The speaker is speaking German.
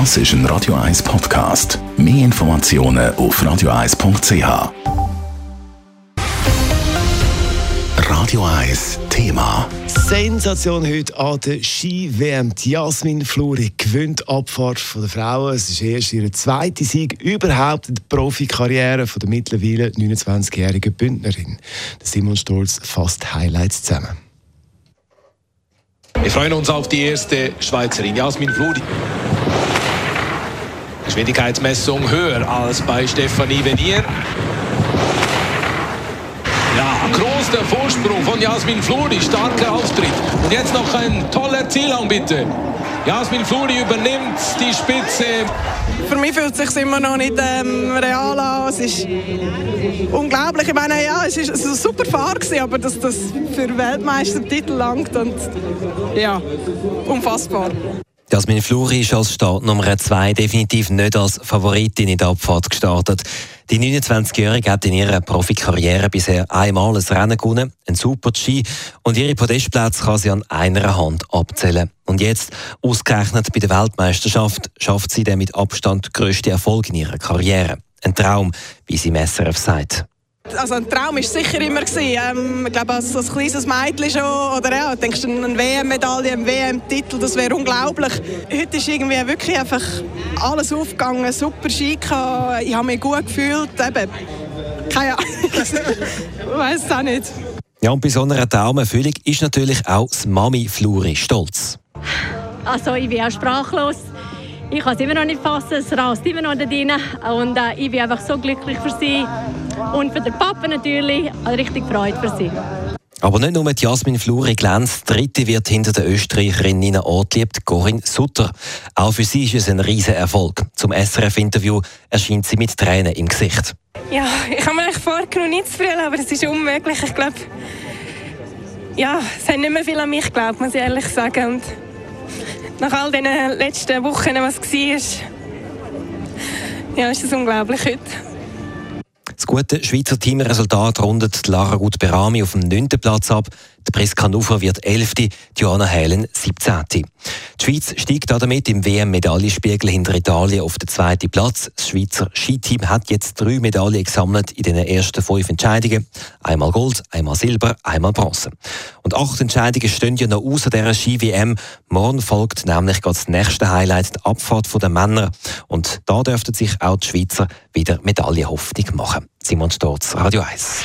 Das ist ein Radio 1 Podcast. Mehr Informationen auf radio1.ch. Radio 1 Thema. Sensation heute an der Ski-WM. Jasmin Fluri gewinnt Abfahrt von der Frauen. Es ist erst ihr zweiter Sieg überhaupt in der Profikarriere von der mittlerweile 29-jährigen Bündnerin. Simon Stolz fasst Highlights zusammen. Wir freuen uns auf die erste Schweizerin, Jasmin Fluri. Geschwindigkeitsmessung höher als bei Stefanie Venier. Ja, groß der Vorsprung von Jasmin Fluri, starker Auftritt. Und jetzt noch ein toller Zielhang, bitte. Jasmin Fluri übernimmt die Spitze. Für mich fühlt es sich immer noch nicht ähm, real an. Es ist unglaublich. Ich meine, ja, es ist, es ist ein super Fahrt, aber dass das für Weltmeistertitel langt und ja, unfassbar. Jasmin Fluri ist als Startnummer 2 definitiv nicht als Favoritin in der Abfahrt gestartet. Die 29-Jährige hat in ihrer Profikarriere bisher einmal ein Rennen gewonnen, ein Super-G, und ihre Podestplätze kann sie an einer Hand abzählen. Und jetzt, ausgerechnet bei der Weltmeisterschaft, schafft sie den mit Abstand grössten Erfolg in ihrer Karriere. Ein Traum, wie sie Messerf sagt. Also ein Traum war sicher immer. Ähm, ich glaube, als, als kleines Mädchen schon. Oder ja, denkst du, eine WM-Medaille, ein WM-Titel, das wäre unglaublich. Heute ist irgendwie wirklich einfach alles aufgegangen, super Ski gehabt. Ich habe mich gut gefühlt. Eben, keine Ahnung, ich weiß es auch nicht. Ja, und bei so einer Traumerfüllung ist natürlich auch das Mami Fluri stolz. Also ich bin auch sprachlos. Ich kann es immer noch nicht fassen, es rast immer noch da drin. Und äh, ich bin einfach so glücklich für sie. Und für den Papa natürlich richtig Freude für sie. Aber nicht nur die Jasmin Fluri glänzt, dritte wird hinter der Österreicherin Nina Ortlieb, Corinne Sutter. Auch für sie ist es ein riesen Erfolg. Zum SRF-Interview erscheint sie mit Tränen im Gesicht. Ja, ich habe mir eigentlich vorgenommen, nicht zu früh, aber es ist unmöglich. Ich glaube, ja, es hat nicht mehr viel an mich geglaubt, muss ich ehrlich sagen. Und nach all den letzten Wochen, was war, ja, ist es unglaublich heute. Das gute Schweizer Teamresultat rundet Lara Gut Berami auf dem 9. Platz ab. Die Priska Nufer wird 11. Joanna Helen 17. Die Schweiz steigt damit im WM-Medaillenspiegel hinter Italien auf den zweiten Platz. Das Schweizer Skiteam hat jetzt drei Medaillen gesammelt in den ersten fünf Entscheidungen. Einmal Gold, einmal Silber, einmal Bronze. Und acht Entscheidungen stehen ja noch außer dieser Ski-WM. Morgen folgt nämlich das nächste Highlight, die Abfahrt der Männer. Und da dürften sich auch die Schweizer wieder Medaillenhoffnung machen. Simon Storz, Radio 1.